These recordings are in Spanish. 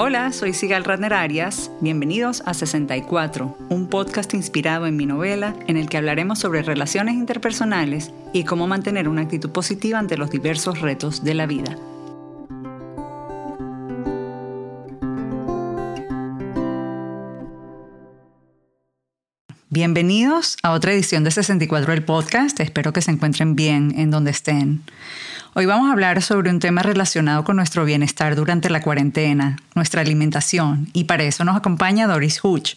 Hola, soy Sigal Radner Arias. Bienvenidos a 64, un podcast inspirado en mi novela en el que hablaremos sobre relaciones interpersonales y cómo mantener una actitud positiva ante los diversos retos de la vida. Bienvenidos a otra edición de 64 del podcast. Espero que se encuentren bien en donde estén. Hoy vamos a hablar sobre un tema relacionado con nuestro bienestar durante la cuarentena, nuestra alimentación, y para eso nos acompaña Doris Hutch.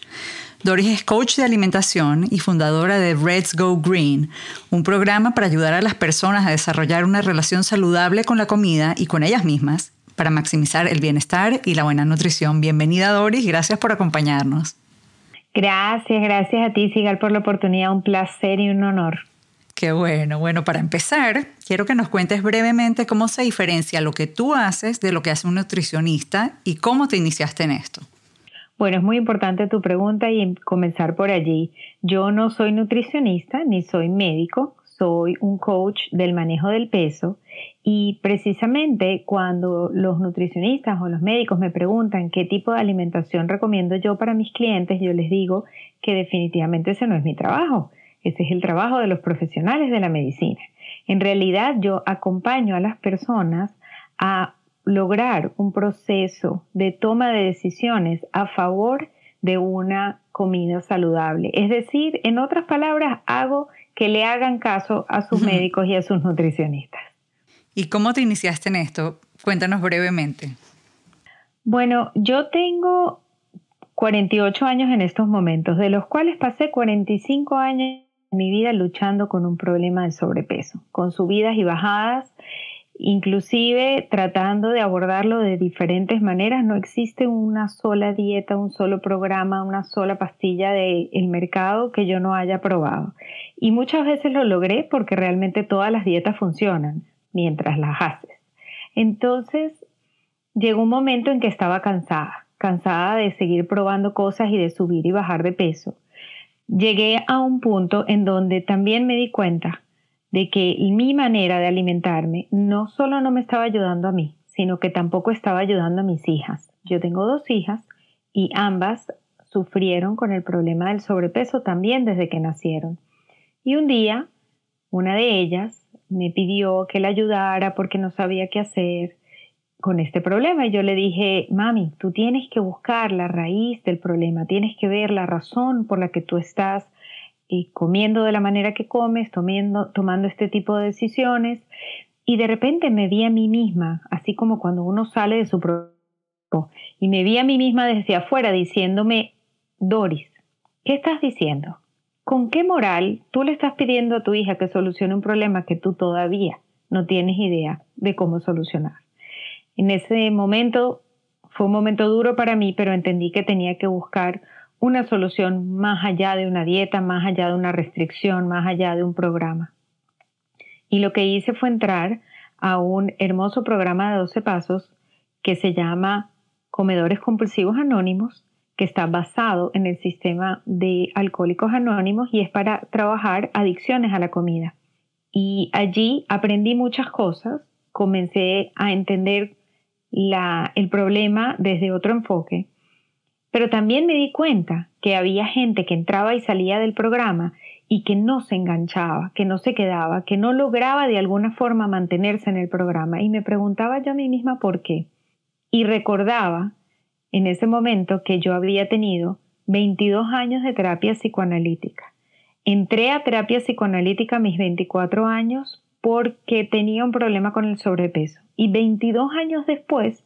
Doris es coach de alimentación y fundadora de Reds Go Green, un programa para ayudar a las personas a desarrollar una relación saludable con la comida y con ellas mismas para maximizar el bienestar y la buena nutrición. Bienvenida Doris, gracias por acompañarnos. Gracias, gracias a ti, Sigal, por la oportunidad, un placer y un honor. Bueno. Bueno, para empezar, quiero que nos cuentes brevemente cómo se diferencia lo que tú haces de lo que hace un nutricionista y cómo te iniciaste en esto. Bueno, es muy importante tu pregunta y comenzar por allí. Yo no soy nutricionista ni soy médico, soy un coach del manejo del peso y precisamente cuando los nutricionistas o los médicos me preguntan qué tipo de alimentación recomiendo yo para mis clientes, yo les digo que definitivamente ese no es mi trabajo. Ese es el trabajo de los profesionales de la medicina. En realidad yo acompaño a las personas a lograr un proceso de toma de decisiones a favor de una comida saludable. Es decir, en otras palabras, hago que le hagan caso a sus médicos y a sus nutricionistas. ¿Y cómo te iniciaste en esto? Cuéntanos brevemente. Bueno, yo tengo 48 años en estos momentos, de los cuales pasé 45 años mi vida luchando con un problema de sobrepeso, con subidas y bajadas, inclusive tratando de abordarlo de diferentes maneras. No existe una sola dieta, un solo programa, una sola pastilla del mercado que yo no haya probado. Y muchas veces lo logré porque realmente todas las dietas funcionan mientras las haces. Entonces llegó un momento en que estaba cansada, cansada de seguir probando cosas y de subir y bajar de peso llegué a un punto en donde también me di cuenta de que mi manera de alimentarme no solo no me estaba ayudando a mí, sino que tampoco estaba ayudando a mis hijas. Yo tengo dos hijas y ambas sufrieron con el problema del sobrepeso también desde que nacieron. Y un día, una de ellas me pidió que la ayudara porque no sabía qué hacer con este problema. Y yo le dije, mami, tú tienes que buscar la raíz del problema, tienes que ver la razón por la que tú estás eh, comiendo de la manera que comes, tomando, tomando este tipo de decisiones. Y de repente me vi a mí misma, así como cuando uno sale de su propio y me vi a mí misma desde afuera diciéndome, Doris, ¿qué estás diciendo? ¿Con qué moral tú le estás pidiendo a tu hija que solucione un problema que tú todavía no tienes idea de cómo solucionar? En ese momento fue un momento duro para mí, pero entendí que tenía que buscar una solución más allá de una dieta, más allá de una restricción, más allá de un programa. Y lo que hice fue entrar a un hermoso programa de 12 pasos que se llama Comedores Compulsivos Anónimos, que está basado en el sistema de alcohólicos anónimos y es para trabajar adicciones a la comida. Y allí aprendí muchas cosas, comencé a entender el problema desde otro enfoque, pero también me di cuenta que había gente que entraba y salía del programa y que no se enganchaba, que no se quedaba, que no lograba de alguna forma mantenerse en el programa. Y me preguntaba yo a mí misma por qué. Y recordaba en ese momento que yo había tenido 22 años de terapia psicoanalítica. Entré a terapia psicoanalítica a mis 24 años porque tenía un problema con el sobrepeso y 22 años después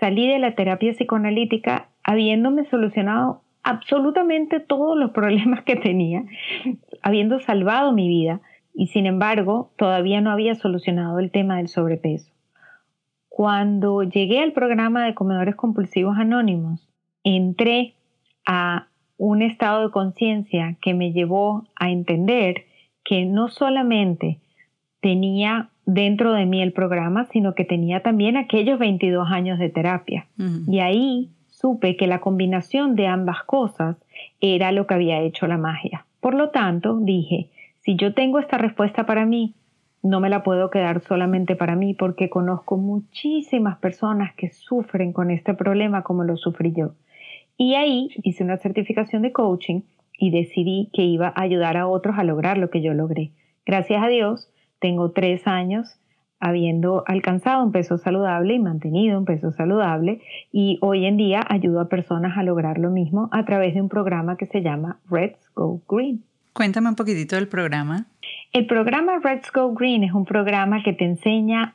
salí de la terapia psicoanalítica habiéndome solucionado absolutamente todos los problemas que tenía, habiendo salvado mi vida y sin embargo todavía no había solucionado el tema del sobrepeso. Cuando llegué al programa de comedores compulsivos anónimos, entré a un estado de conciencia que me llevó a entender que no solamente tenía dentro de mí el programa, sino que tenía también aquellos 22 años de terapia. Y ahí supe que la combinación de ambas cosas era lo que había hecho la magia. Por lo tanto, dije, si yo tengo esta respuesta para mí, no me la puedo quedar solamente para mí porque conozco muchísimas personas que sufren con este problema como lo sufrí yo. Y ahí hice una certificación de coaching y decidí que iba a ayudar a otros a lograr lo que yo logré. Gracias a Dios, tengo tres años habiendo alcanzado un peso saludable y mantenido un peso saludable y hoy en día ayudo a personas a lograr lo mismo a través de un programa que se llama Reds Go Green. Cuéntame un poquitito del programa. El programa Reds Go Green es un programa que te enseña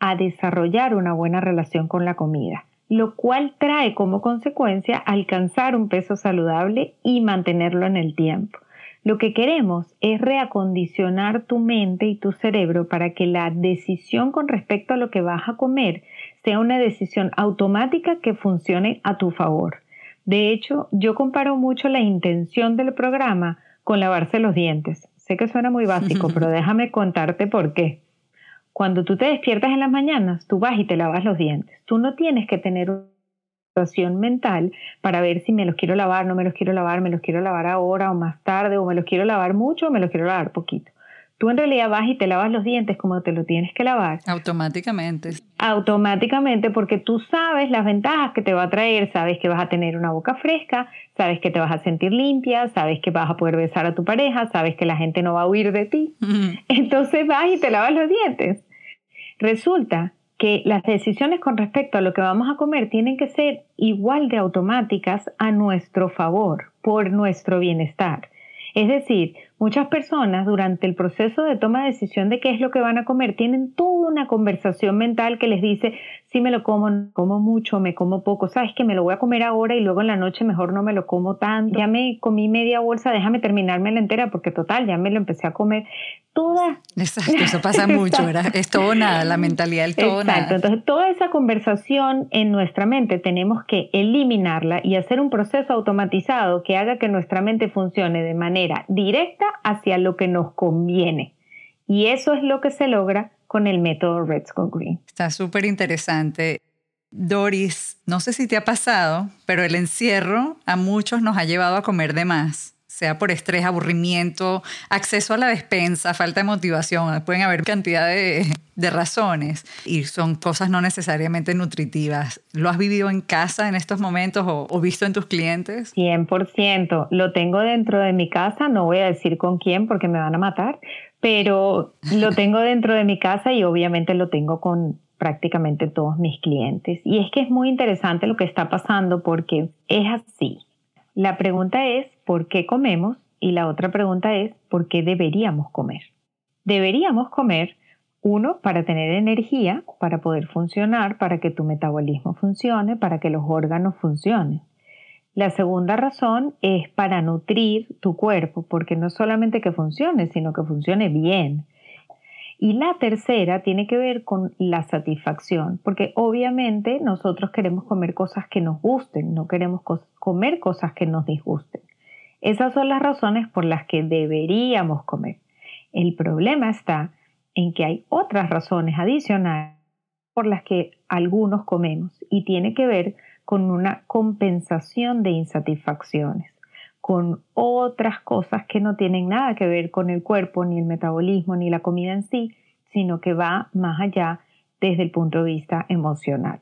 a desarrollar una buena relación con la comida, lo cual trae como consecuencia alcanzar un peso saludable y mantenerlo en el tiempo. Lo que queremos es reacondicionar tu mente y tu cerebro para que la decisión con respecto a lo que vas a comer sea una decisión automática que funcione a tu favor. De hecho, yo comparo mucho la intención del programa con lavarse los dientes. Sé que suena muy básico, pero déjame contarte por qué. Cuando tú te despiertas en las mañanas, tú vas y te lavas los dientes. Tú no tienes que tener situación mental para ver si me los quiero lavar, no me los quiero lavar, me los quiero lavar ahora o más tarde, o me los quiero lavar mucho o me los quiero lavar poquito. Tú en realidad vas y te lavas los dientes como te lo tienes que lavar. Automáticamente. Automáticamente porque tú sabes las ventajas que te va a traer, sabes que vas a tener una boca fresca, sabes que te vas a sentir limpia, sabes que vas a poder besar a tu pareja, sabes que la gente no va a huir de ti. Entonces vas y te lavas los dientes. Resulta que las decisiones con respecto a lo que vamos a comer tienen que ser igual de automáticas a nuestro favor, por nuestro bienestar. Es decir, muchas personas durante el proceso de toma de decisión de qué es lo que van a comer tienen toda una conversación mental que les dice, si me lo como, como mucho, me como poco, sabes que me lo voy a comer ahora y luego en la noche mejor no me lo como tanto, ya me comí media bolsa, déjame terminarme la entera porque total, ya me lo empecé a comer. Toda... Exacto, eso pasa mucho, ¿verdad? Es todo nada, la mentalidad del todo Exacto, entonces toda esa conversación en nuestra mente tenemos que eliminarla y hacer un proceso automatizado que haga que nuestra mente funcione de manera directa hacia lo que nos conviene. Y eso es lo que se logra con el método Red Go Green. Está súper interesante. Doris, no sé si te ha pasado, pero el encierro a muchos nos ha llevado a comer de más sea por estrés, aburrimiento, acceso a la despensa, falta de motivación, pueden haber cantidad de, razones y son cosas no necesariamente nutritivas. ¿Lo has vivido en casa en estos momentos o, o, visto en tus clientes? 100%, lo tengo dentro de mi casa, no voy a decir con quién porque me van a matar, pero lo tengo dentro de mi casa y obviamente lo tengo con prácticamente todos mis clientes. Y es que es muy interesante lo que está pasando porque es así. La pregunta es, ¿por qué comemos? Y la otra pregunta es, ¿por qué deberíamos comer? Deberíamos comer, uno, para tener energía, para poder funcionar, para que tu metabolismo funcione, para que los órganos funcionen. La segunda razón es para nutrir tu cuerpo, porque no solamente que funcione, sino que funcione bien. Y la tercera tiene que ver con la satisfacción, porque obviamente nosotros queremos comer cosas que nos gusten, no queremos comer cosas que nos disgusten. Esas son las razones por las que deberíamos comer. El problema está en que hay otras razones adicionales por las que algunos comemos y tiene que ver con una compensación de insatisfacciones con otras cosas que no tienen nada que ver con el cuerpo, ni el metabolismo, ni la comida en sí, sino que va más allá desde el punto de vista emocional.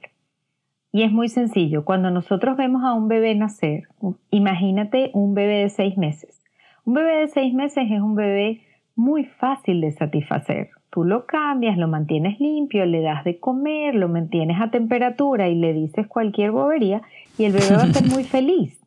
Y es muy sencillo, cuando nosotros vemos a un bebé nacer, imagínate un bebé de seis meses. Un bebé de seis meses es un bebé muy fácil de satisfacer. Tú lo cambias, lo mantienes limpio, le das de comer, lo mantienes a temperatura y le dices cualquier bobería y el bebé va a ser muy feliz.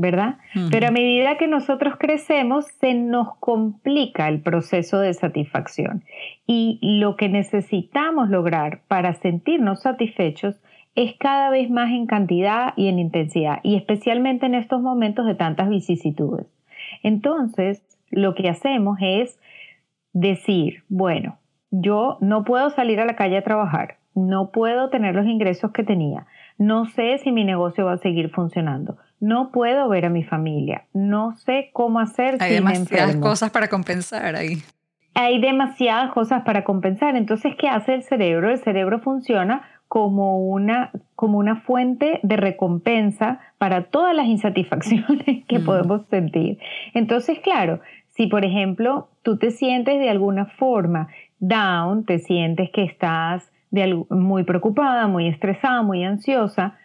¿verdad? Pero a medida que nosotros crecemos, se nos complica el proceso de satisfacción. Y lo que necesitamos lograr para sentirnos satisfechos es cada vez más en cantidad y en intensidad, y especialmente en estos momentos de tantas vicisitudes. Entonces, lo que hacemos es decir, bueno, yo no puedo salir a la calle a trabajar, no puedo tener los ingresos que tenía, no sé si mi negocio va a seguir funcionando, no puedo ver a mi familia, no sé cómo hacer. Hay demasiadas cosas para compensar ahí. Hay demasiadas cosas para compensar. Entonces, ¿qué hace el cerebro? El cerebro funciona como una, como una fuente de recompensa para todas las insatisfacciones que mm. podemos sentir. Entonces, claro, si por ejemplo tú te sientes de alguna forma down, te sientes que estás muy preocupada, muy estresada, muy ansiosa,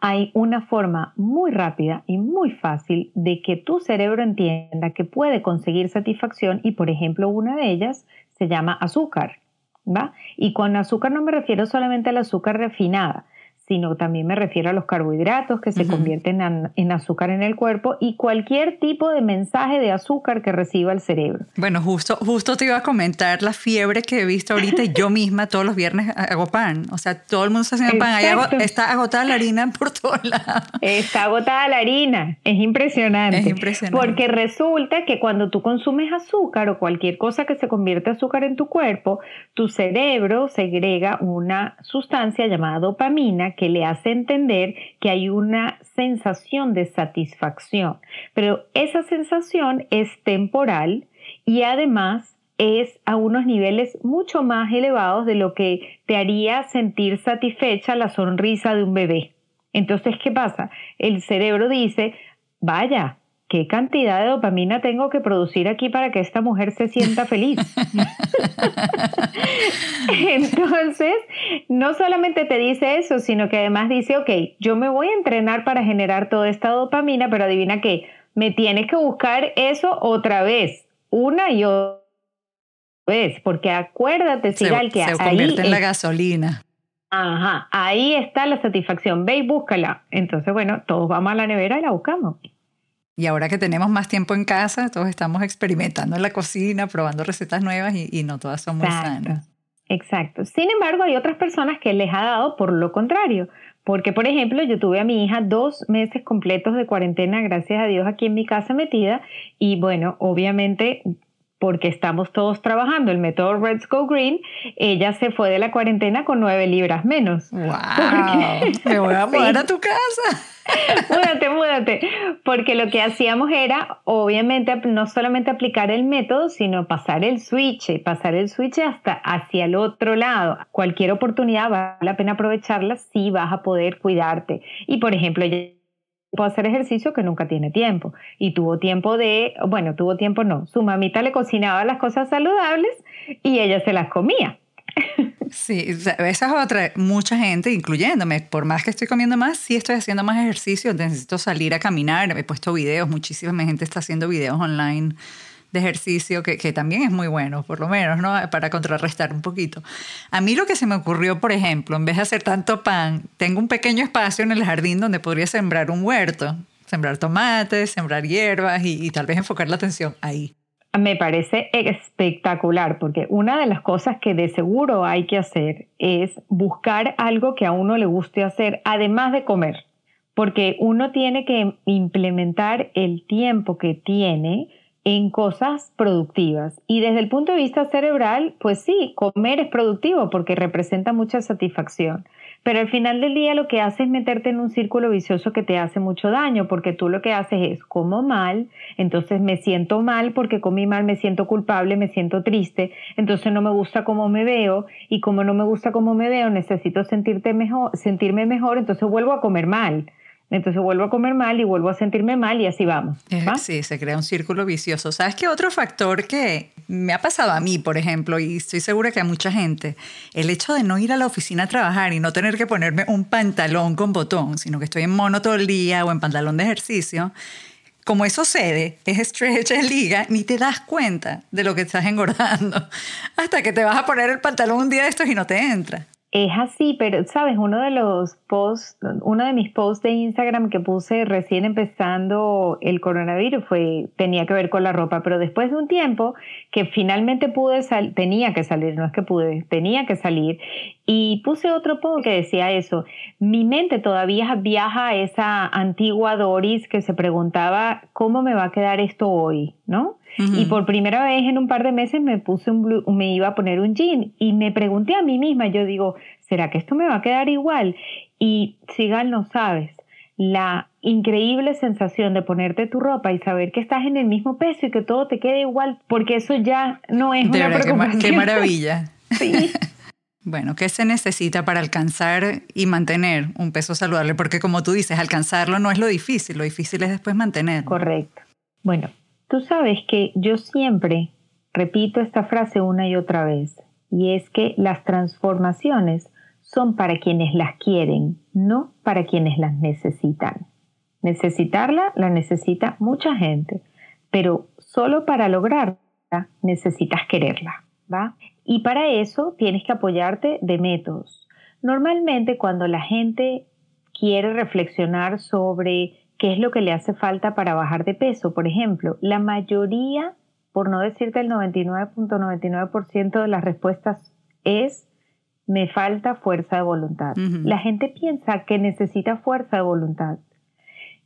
hay una forma muy rápida y muy fácil de que tu cerebro entienda que puede conseguir satisfacción y por ejemplo una de ellas se llama azúcar. ¿va? Y con azúcar no me refiero solamente al azúcar refinada, sino también me refiero a los carbohidratos que se convierten en, azúcar en el cuerpo y cualquier tipo de mensaje de azúcar que reciba el cerebro. Bueno, justo, justo te iba a comentar la fiebre que he visto ahorita. Yo misma todos los viernes hago pan. O sea, todo el mundo está haciendo pan. está agotada la harina por todos lados. Está agotada la harina. Es impresionante. Es impresionante. Porque resulta que cuando tú consumes azúcar o cualquier cosa que se convierte en azúcar en tu cuerpo, tu cerebro segrega una sustancia llamada dopamina que le hace entender que hay una sensación de satisfacción. Pero esa sensación es temporal y además es a unos niveles mucho más elevados de lo que te haría sentir satisfecha la sonrisa de un bebé. Entonces, ¿qué pasa? El cerebro dice, vaya, ¿qué cantidad de dopamina tengo que producir aquí para que esta mujer se sienta feliz? Entonces, no solamente te dice eso, sino que además dice, ok, yo me voy a entrenar para generar toda esta dopamina, pero adivina qué, me tienes que buscar eso otra vez, una y otra vez, porque acuérdate, Sigal, que se convierte en la gasolina. Ajá, ahí está la satisfacción, ve y búscala. Entonces, bueno, todos vamos a la nevera y la buscamos. Y ahora que tenemos más tiempo en casa, todos estamos experimentando en la cocina, probando recetas nuevas y, no todas son muy sanas. Exacto. Sin embargo, hay otras personas que les ha dado por lo contrario. Porque, por ejemplo, yo tuve a mi hija dos meses completos de cuarentena, gracias a Dios, aquí en mi casa metida. Y bueno, obviamente porque estamos todos trabajando el método Reds Go Green, ella se fue de la cuarentena con nueve libras menos. ¡Wow! Me voy a mudar a tu casa. múdate, múdate. Porque lo que hacíamos era, obviamente, no solamente aplicar el método, sino pasar el switch, pasar el switch hasta hacia el otro lado. Cualquier oportunidad vale la pena aprovecharla si vas a poder cuidarte. Y, por ejemplo, ella puede hacer ejercicio que nunca tiene tiempo. Y tuvo tiempo de, bueno, tuvo tiempo no, su mamita le cocinaba las cosas saludables y ella se las comía. Sí, esa es otra. Mucha gente, incluyéndome, por más que estoy comiendo más, sí estoy haciendo más ejercicio, necesito salir a caminar, he puesto videos, muchísima gente está haciendo videos online ejercicio, que, también es muy bueno, por lo menos, ¿no? Para contrarrestar un poquito. A mí lo que se me ocurrió, por ejemplo, en vez de hacer tanto pan, tengo un pequeño espacio en el jardín donde podría sembrar un huerto, sembrar tomates, sembrar hierbas y tal vez enfocar la atención ahí. Me parece espectacular porque una de las cosas que de seguro hay que hacer es buscar algo que a uno le guste hacer, además de comer, porque uno tiene que implementar el tiempo que tiene en cosas productivas. Y desde el punto de vista cerebral, pues sí, comer es productivo porque representa mucha satisfacción. Pero al final del día lo que hace es meterte en un círculo vicioso que te hace mucho daño, porque tú lo que haces es como mal, entonces me siento mal porque comí mal, me siento culpable, me siento triste, entonces no me gusta cómo me veo y como no me gusta cómo me veo, necesito sentirte mejor, sentirme mejor, entonces vuelvo a comer mal. Entonces vuelvo a comer mal y vuelvo a sentirme mal y así vamos. Sí, se crea un círculo vicioso. ¿Sabes qué otro factor que me ha pasado a mí, por ejemplo, y estoy segura que a mucha gente, el hecho de no ir a la oficina a trabajar y no tener que ponerme un pantalón con botón, sino que estoy en mono todo el día o en pantalón de ejercicio, como eso cede, es stretch, es liga, ni te das cuenta de lo que estás engordando hasta que te vas a poner el pantalón un día de estos y no te entra. Es así, pero sabes, uno de los posts, uno de mis posts de Instagram que puse recién empezando el coronavirus fue, tenía que ver con la ropa, pero después de un tiempo que finalmente pude salir, tenía que salir, no es que pude, tenía que salir, y puse otro post que decía eso, mi mente todavía viaja a esa antigua Doris que se preguntaba, ¿cómo me va a quedar esto hoy? ¿No? Y por primera vez en un par de meses me puse un me iba a poner un jean y me pregunté a mí misma, yo digo, ¿será que esto me va a quedar igual? Y Sigal, no sabes, la increíble sensación de ponerte tu ropa y saber que estás en el mismo peso y que todo te quede igual, porque eso ya no es una preocupación. Qué, maravilla. sí. Bueno, ¿qué se necesita para alcanzar y mantener un peso saludable? Porque como tú dices, alcanzarlo no es lo difícil, lo difícil es después mantenerlo. Correcto. Bueno, Tú sabes que yo siempre repito esta frase una y otra vez, y es que las transformaciones son para quienes las quieren, no para quienes las necesitan. Necesitarla la necesita mucha gente, pero solo para lograrla necesitas quererla, ¿va? Y para eso tienes que apoyarte de métodos. Normalmente cuando la gente quiere reflexionar sobre qué es lo que le hace falta para bajar de peso, por ejemplo, la mayoría, por no decirte el 99.99% de las respuestas es me falta fuerza de voluntad. La gente piensa que necesita fuerza de voluntad.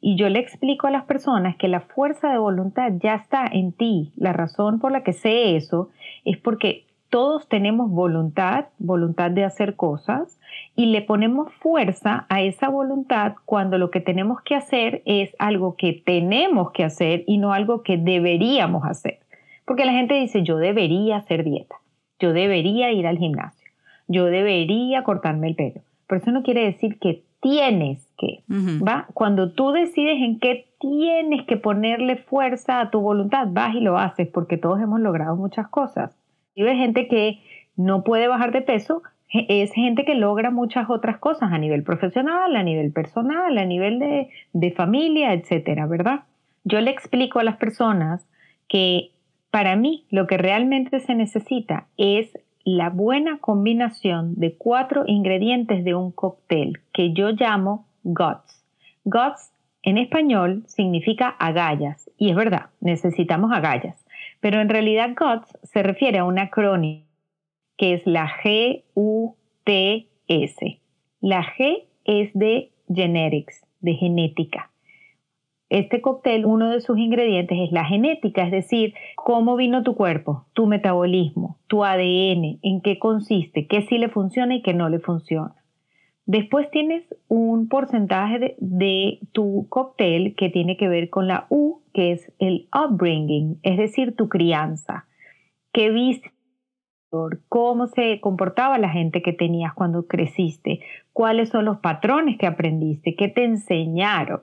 Y yo le explico a las personas que la fuerza de voluntad ya está en ti. La razón por la que sé eso es porque todos tenemos voluntad, voluntad de hacer cosas, y le ponemos fuerza a esa voluntad cuando lo que tenemos que hacer es algo que tenemos que hacer y no algo que deberíamos hacer. Porque la gente dice, yo debería hacer dieta, yo debería ir al gimnasio, yo debería cortarme el pelo. Pero eso no quiere decir que tienes que, ¿va? Cuando tú decides en qué tienes que ponerle fuerza a tu voluntad, vas y lo haces, porque todos hemos logrado muchas cosas. Hay gente que no puede bajar de peso, es gente que logra muchas otras cosas a nivel profesional, a nivel personal, a nivel de, de familia, etcétera, ¿verdad? Yo le explico a las personas que para mí lo que realmente se necesita es la buena combinación de cuatro ingredientes de un cóctel que yo llamo GOTS. GOTS en español significa agallas y es verdad, necesitamos agallas, pero en realidad GOTS se refiere a un acrónimo que es la G-U-T-S. La G es de genetics, de genética. Este cóctel, uno de sus ingredientes es la genética, es decir, cómo vino tu cuerpo, tu metabolismo, tu ADN, en qué consiste, qué sí le funciona y qué no le funciona. Después tienes un porcentaje de, tu cóctel que tiene que ver con la U, que es el upbringing, es decir, tu crianza. ¿Qué viste? ¿Cómo se comportaba la gente que tenías cuando creciste? ¿Cuáles son los patrones que aprendiste? ¿Qué te enseñaron?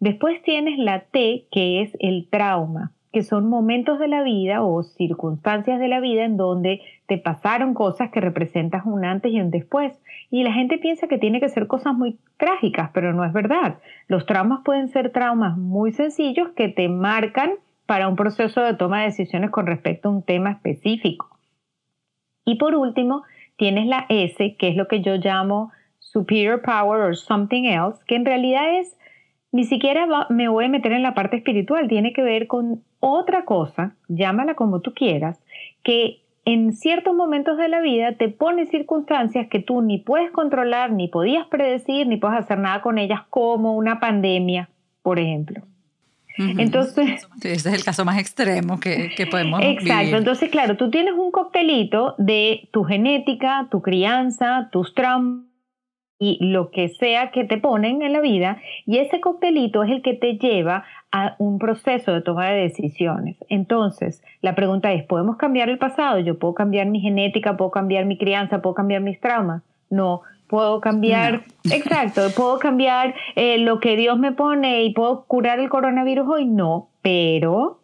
Después tienes la T, que es el trauma que son momentos de la vida o circunstancias de la vida en donde te pasaron cosas que representan un antes y un después. Y la gente piensa que tiene que ser cosas muy trágicas, pero no es verdad. Los traumas pueden ser traumas muy sencillos que te marcan para un proceso de toma de decisiones con respecto a un tema específico. Y por último, tienes la S, que es lo que yo llamo superior power or something else, que en realidad es ni siquiera me voy a meter en la parte espiritual, tiene que ver con otra cosa, llámala como tú quieras, que en ciertos momentos de la vida te pone circunstancias que tú ni puedes controlar, ni podías predecir, ni puedes hacer nada con ellas, como una pandemia, por ejemplo. Entonces, ese es el caso más extremo que, que podemos Exacto, entonces claro, tú tienes un coctelito de tu genética, tu crianza, tus traumas, y lo que sea que te ponen en la vida y ese coctelito es el que te lleva a un proceso de toma de decisiones. Entonces, la pregunta es, ¿podemos cambiar el pasado? Yo puedo cambiar mi genética, puedo cambiar mi crianza, puedo cambiar mis traumas. No, puedo cambiar, exacto, puedo cambiar eh, lo que Dios me pone y puedo curar el coronavirus hoy, no, pero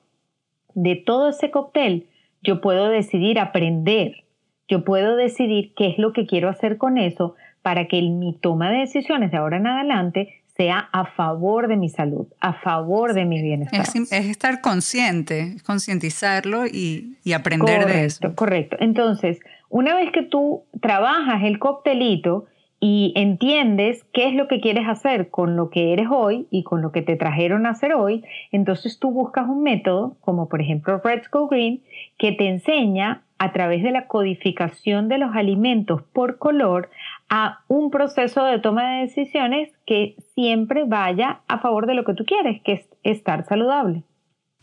de todo ese cóctel yo puedo decidir aprender, yo puedo decidir qué es lo que quiero hacer con eso para que mi toma de decisiones de ahora en adelante sea a favor de mi salud, a favor de mi bienestar. Es, estar consciente, concientizarlo y, aprender de eso. Correcto. Entonces, una vez que tú trabajas el coctelito y entiendes qué es lo que quieres hacer con lo que eres hoy y con lo que te trajeron a hacer hoy, entonces tú buscas un método, como por ejemplo Red Go Green, que te enseña a través de la codificación de los alimentos por color a un proceso de toma de decisiones que siempre vaya a favor de lo que tú quieres, que es estar saludable.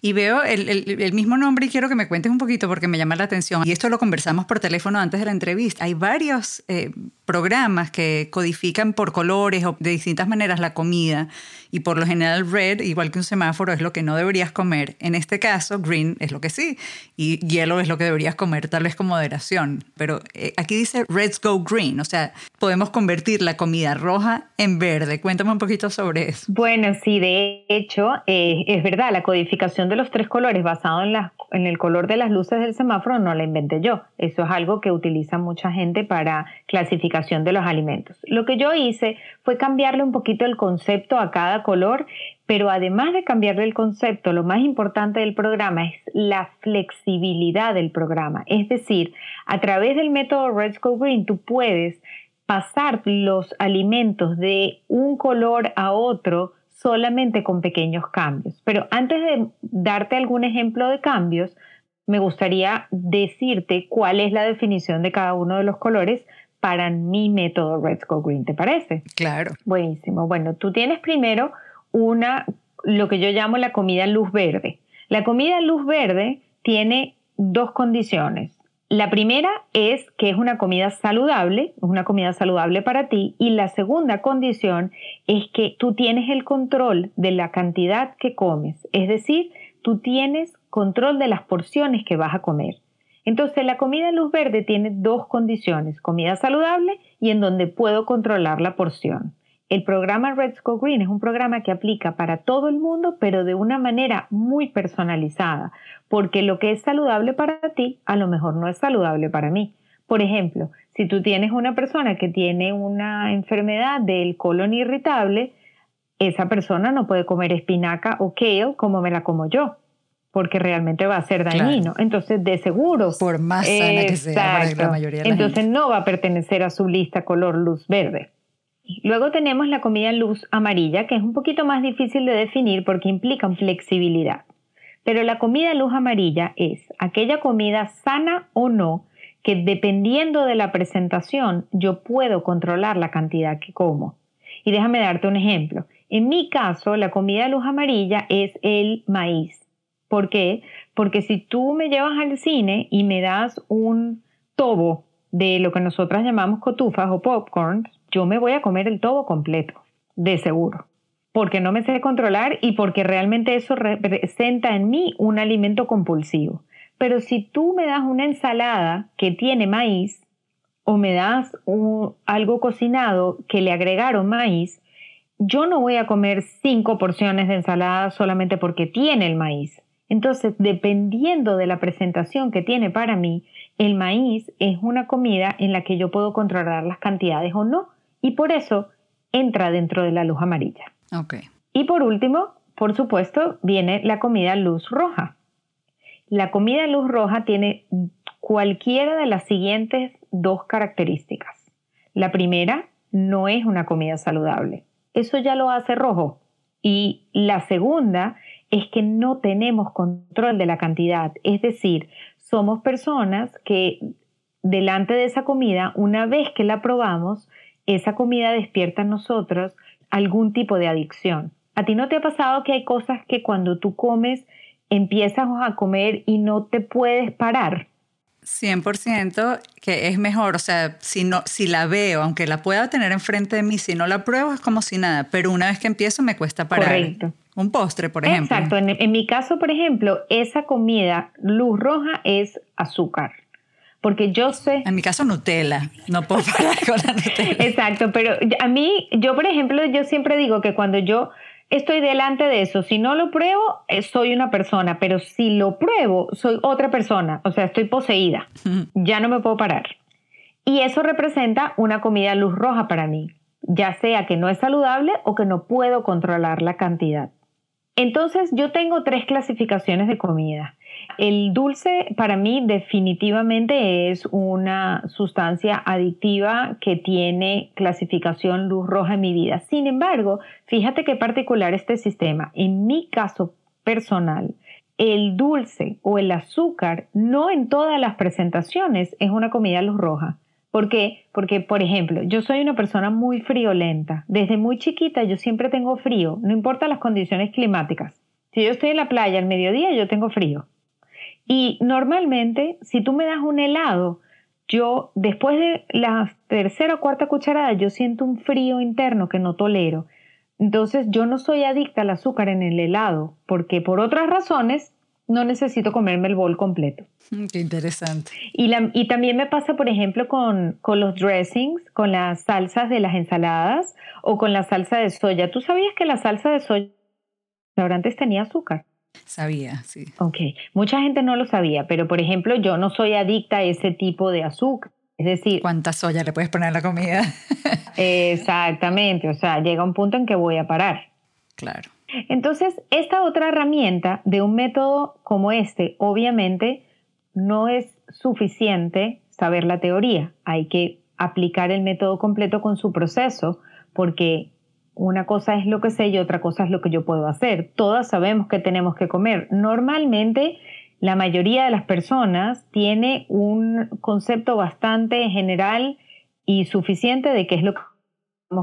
Y veo el, mismo nombre y quiero que me cuentes un poquito porque me llama la atención. Y esto lo conversamos por teléfono antes de la entrevista. Hay varios eh, programas que codifican por colores o de distintas maneras la comida y por lo general red, igual que un semáforo, es lo que no deberías comer. En este caso, green es lo que sí y yellow es lo que deberías comer, tal vez con moderación. Pero eh, aquí dice reds go green, o sea, podemos convertir la comida roja en verde. Cuéntame un poquito sobre eso. Bueno, sí, de hecho, eh, es verdad, la codificación de los tres colores basado en, en el color de las luces del semáforo no la inventé yo. Eso es algo que utiliza mucha gente para de los alimentos. Lo que yo hice fue cambiarle un poquito el concepto a cada color, pero además de cambiarle el concepto, lo más importante del programa es la flexibilidad del programa. Es decir, a través del método Red Green tú puedes pasar los alimentos de un color a otro solamente con pequeños cambios. Pero antes de darte algún ejemplo de cambios, me gustaría decirte cuál es la definición de cada uno de los colores para mi método Red Go Green, ¿te parece? Claro. Buenísimo. Bueno, tú tienes primero una, lo que yo llamo la comida luz verde. La comida luz verde tiene dos condiciones. La primera es que es una comida saludable, es una comida saludable para ti. Y la segunda condición es que tú tienes el control de la cantidad que comes. Es decir, tú tienes control de las porciones que vas a comer. Entonces, la comida luz verde tiene dos condiciones, comida saludable y en donde puedo controlar la porción. El programa Red Go Green es un programa que aplica para todo el mundo, pero de una manera muy personalizada, porque lo que es saludable para ti a lo mejor no es saludable para mí. Por ejemplo, si tú tienes una persona que tiene una enfermedad del colon irritable, esa persona no puede comer espinaca o kale como me la como yo, porque realmente va a ser dañino. Entonces, de seguro. Por más sana que sea la mayoría de la Entonces, no va a pertenecer a su lista color luz verde. Luego tenemos la comida luz amarilla, que es un poquito más difícil de definir porque implica flexibilidad. Pero la comida luz amarilla es aquella comida sana o no que dependiendo de la presentación yo puedo controlar la cantidad que como. Y déjame darte un ejemplo. En mi caso, la comida luz amarilla es el maíz. ¿Por qué? Porque si tú me llevas al cine y me das un tobo de lo que nosotras llamamos cotufas o popcorns, yo me voy a comer el todo completo, de seguro, porque no me sé controlar y porque realmente eso representa en mí un alimento compulsivo. Pero si tú me das una ensalada que tiene maíz o me das algo cocinado que le agregaron maíz, yo no voy a comer cinco porciones de ensalada solamente porque tiene el maíz. Entonces, dependiendo de la presentación que tiene para mí, el maíz es una comida en la que yo puedo controlar las cantidades o no y por eso entra dentro de la luz amarilla. Okay. Y por último, por supuesto, viene la comida luz roja. La comida luz roja tiene cualquiera de las siguientes dos características. La primera, no es una comida saludable. Eso ya lo hace rojo. Y la segunda es que no tenemos control de la cantidad. Es decir, somos personas que delante de esa comida, una vez que la probamos, esa comida despierta en nosotros algún tipo de adicción. ¿A ti no te ha pasado que hay cosas que cuando tú comes empiezas a comer y no te puedes parar? 100% que es mejor, o sea, si, no, si la veo, aunque la pueda tener enfrente de mí, si no la pruebo es como si nada, pero una vez que empiezo me cuesta parar. Correcto. Un postre, por ejemplo. Exacto, en, en mi caso, por ejemplo, esa comida luz roja es azúcar porque yo sé... En mi caso, Nutella. No puedo parar con la Nutella. Exacto, pero a mí, yo por ejemplo, yo siempre digo que cuando yo estoy delante de eso, si no lo pruebo, eh, soy una persona, pero si lo pruebo, soy otra persona, o sea, estoy poseída, ya no me puedo parar. Y eso representa una comida luz roja para mí, ya sea que no es saludable o que no puedo controlar la cantidad. Entonces, yo tengo tres clasificaciones de comida. El dulce para mí definitivamente es una sustancia adictiva que tiene clasificación luz roja en mi vida. Sin embargo, fíjate qué particular este sistema. En mi caso personal, el dulce o el azúcar no en todas las presentaciones es una comida luz roja. ¿Por qué? Porque, por ejemplo, yo soy una persona muy friolenta. Desde muy chiquita yo siempre tengo frío, no importa las condiciones climáticas. Si yo estoy en la playa al mediodía, yo tengo frío. Y normalmente, si tú me das un helado, yo después de la tercera o cuarta cucharada yo siento un frío interno que no tolero. Entonces yo no soy adicta al azúcar en el helado porque por otras razones no necesito comerme el bol completo. Mm, qué interesante. Y, y también me pasa, por ejemplo, con, con, los dressings, con las salsas de las ensaladas o con la salsa de soya. ¿Tú sabías que la salsa de soya restaurantes tenía azúcar? Sabía, sí. Ok, mucha gente no lo sabía, pero por ejemplo yo no soy adicta a ese tipo de azúcar. Es decir, ¿cuánta soya le puedes poner a la comida? exactamente, o sea, llega un punto en que voy a parar. Claro. Entonces, esta otra herramienta de un método como este, obviamente, no es suficiente saber la teoría. Hay que aplicar el método completo con su proceso, porque una cosa es lo que sé y otra cosa es lo que yo puedo hacer. Todas sabemos que tenemos que comer. Normalmente la mayoría de las personas tiene un concepto bastante general y suficiente de qué es lo que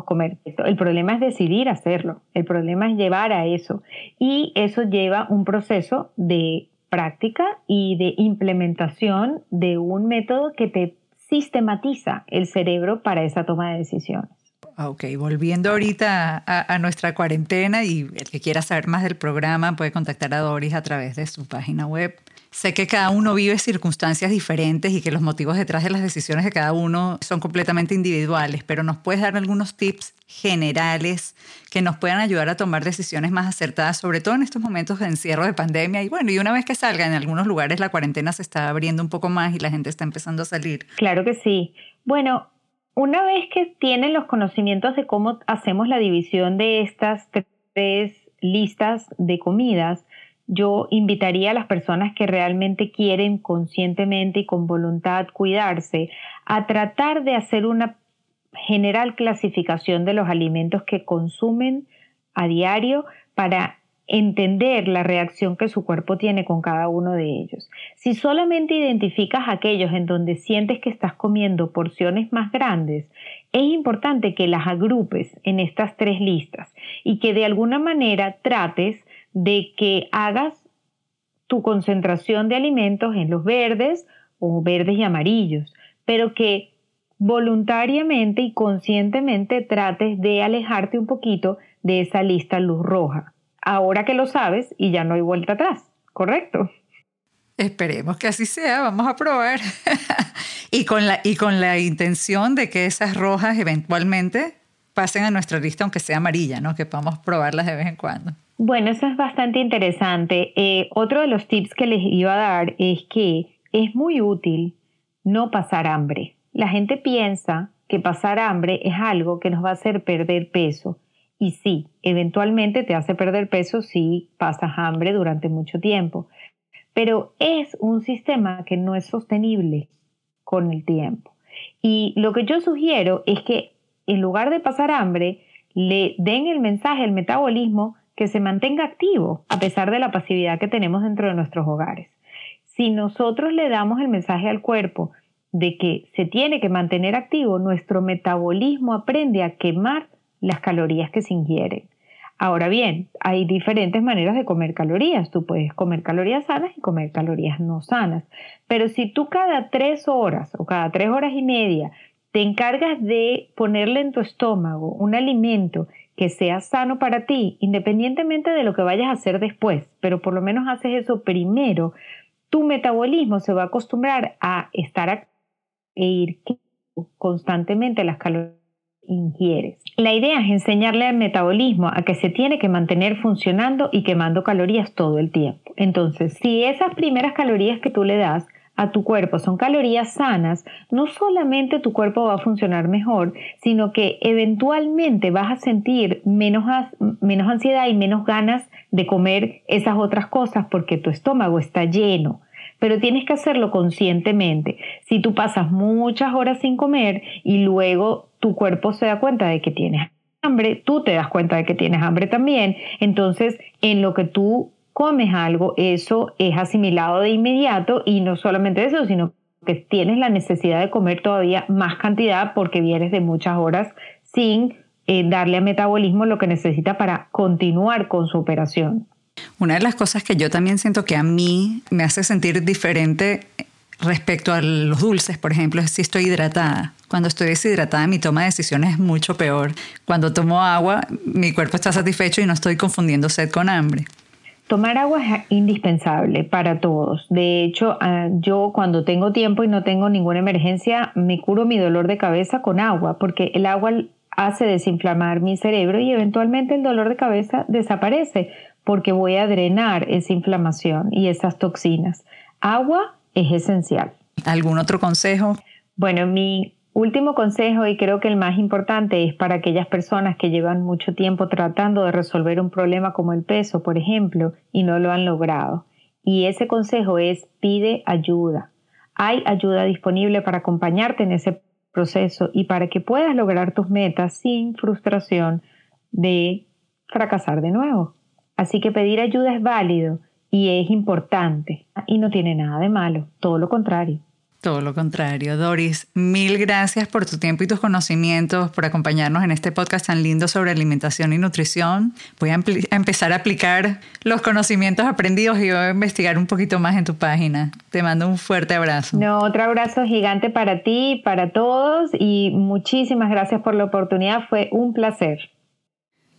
comer. El problema es decidir hacerlo, el problema es llevar a eso y eso lleva un proceso de práctica y de implementación de un método que te sistematiza el cerebro para esa toma de decisiones. Ah, ok, volviendo ahorita a, nuestra cuarentena y el que quiera saber más del programa puede contactar a Doris a través de su página web. Sé que cada uno vive circunstancias diferentes y que los motivos detrás de las decisiones de cada uno son completamente individuales, pero nos puedes dar algunos tips generales que nos puedan ayudar a tomar decisiones más acertadas, sobre todo en estos momentos de encierro de pandemia. Y bueno, y una vez que salga, en algunos lugares la cuarentena se está abriendo un poco más y la gente está empezando a salir. Claro que sí. Bueno, una vez que tienen los conocimientos de cómo hacemos la división de estas tres listas de comidas, yo invitaría a las personas que realmente quieren conscientemente y con voluntad cuidarse a tratar de hacer una general clasificación de los alimentos que consumen a diario para entender la reacción que su cuerpo tiene con cada uno de ellos. Si solamente identificas aquellos en donde sientes que estás comiendo porciones más grandes, es importante que las agrupes en estas tres listas y que de alguna manera trates de que hagas tu concentración de alimentos en los verdes o verdes y amarillos, pero que voluntariamente y conscientemente trates de alejarte un poquito de esa lista luz roja ahora que lo sabes y ya no hay vuelta atrás, ¿correcto? Esperemos que así sea, vamos a probar. y, con la, y con la intención de que esas rojas eventualmente pasen a nuestra lista, aunque sea amarilla, ¿no? Que podamos probarlas de vez en cuando. Bueno, eso es bastante interesante. Eh, otro de los tips que les iba a dar es que es muy útil no pasar hambre. La gente piensa que pasar hambre es algo que nos va a hacer perder peso. Y sí, eventualmente te hace perder peso si pasas hambre durante mucho tiempo. Pero es un sistema que no es sostenible con el tiempo. Y lo que yo sugiero es que en lugar de pasar hambre, le den el mensaje al metabolismo que se mantenga activo a pesar de la pasividad que tenemos dentro de nuestros hogares. Si nosotros le damos el mensaje al cuerpo de que se tiene que mantener activo, nuestro metabolismo aprende a quemar las calorías que se ingieren. Ahora bien, hay diferentes maneras de comer calorías. Tú puedes comer calorías sanas y comer calorías no sanas. Pero si tú cada tres horas o cada tres horas y media te encargas de ponerle en tu estómago un alimento que sea sano para ti, independientemente de lo que vayas a hacer después, pero por lo menos haces eso primero, tu metabolismo se va a acostumbrar a estar e ir constantemente las calorías ingieres. La idea es enseñarle al metabolismo a que se tiene que mantener funcionando y quemando calorías todo el tiempo. Entonces, si esas primeras calorías que tú le das a tu cuerpo. Son calorías sanas, no solamente tu cuerpo va a funcionar mejor, sino que eventualmente vas a sentir menos, menos ansiedad y menos ganas de comer esas otras cosas porque tu estómago está lleno. Pero tienes que hacerlo conscientemente. Si tú pasas muchas horas sin comer y luego tu cuerpo se da cuenta de que tienes hambre, tú te das cuenta de que tienes hambre también, entonces en lo que tú comes algo, eso es asimilado de inmediato y no solamente eso, sino que tienes la necesidad de comer todavía más cantidad porque vienes de muchas horas sin eh, darle a metabolismo lo que necesita para continuar con su operación. Una de las cosas que yo también siento que a mí me hace sentir diferente respecto a los dulces, por ejemplo, es si estoy hidratada. Cuando estoy deshidratada, mi toma de decisiones es mucho peor. Cuando tomo agua, mi cuerpo está satisfecho y no estoy confundiendo sed con hambre. Tomar agua es indispensable para todos. De hecho, ah, yo cuando tengo tiempo y no tengo ninguna emergencia, me curo mi dolor de cabeza con agua, porque el agua hace desinflamar mi cerebro y eventualmente el dolor de cabeza desaparece, porque voy a drenar esa inflamación y esas toxinas. Agua es esencial. ¿Algún otro consejo? Bueno, mi último consejo y creo que el más importante es para aquellas personas que llevan mucho tiempo tratando de resolver un problema como el peso, por ejemplo, y no lo han logrado. Y ese consejo es pide ayuda. Hay ayuda disponible para acompañarte en ese proceso y para que puedas lograr tus metas sin frustración de fracasar de nuevo. Así que pedir ayuda es válido y es importante y no tiene nada de malo, todo lo contrario. Todo lo contrario. Doris, mil gracias por tu tiempo y tus conocimientos, por acompañarnos en este podcast tan lindo sobre alimentación y nutrición. Voy a, empezar a aplicar los conocimientos aprendidos y voy a investigar un poquito más en tu página. Te mando un fuerte abrazo. No, otro abrazo gigante para ti, para todos y muchísimas gracias por la oportunidad. Fue un placer.